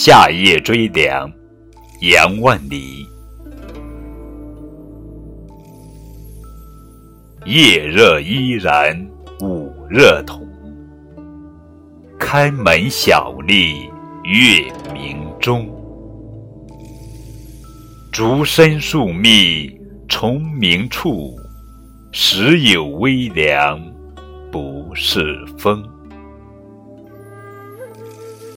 夏夜追凉，杨万里。夜热依然捂热瞳，开门小立月明中。竹深树密虫鸣处，时有微凉不是风。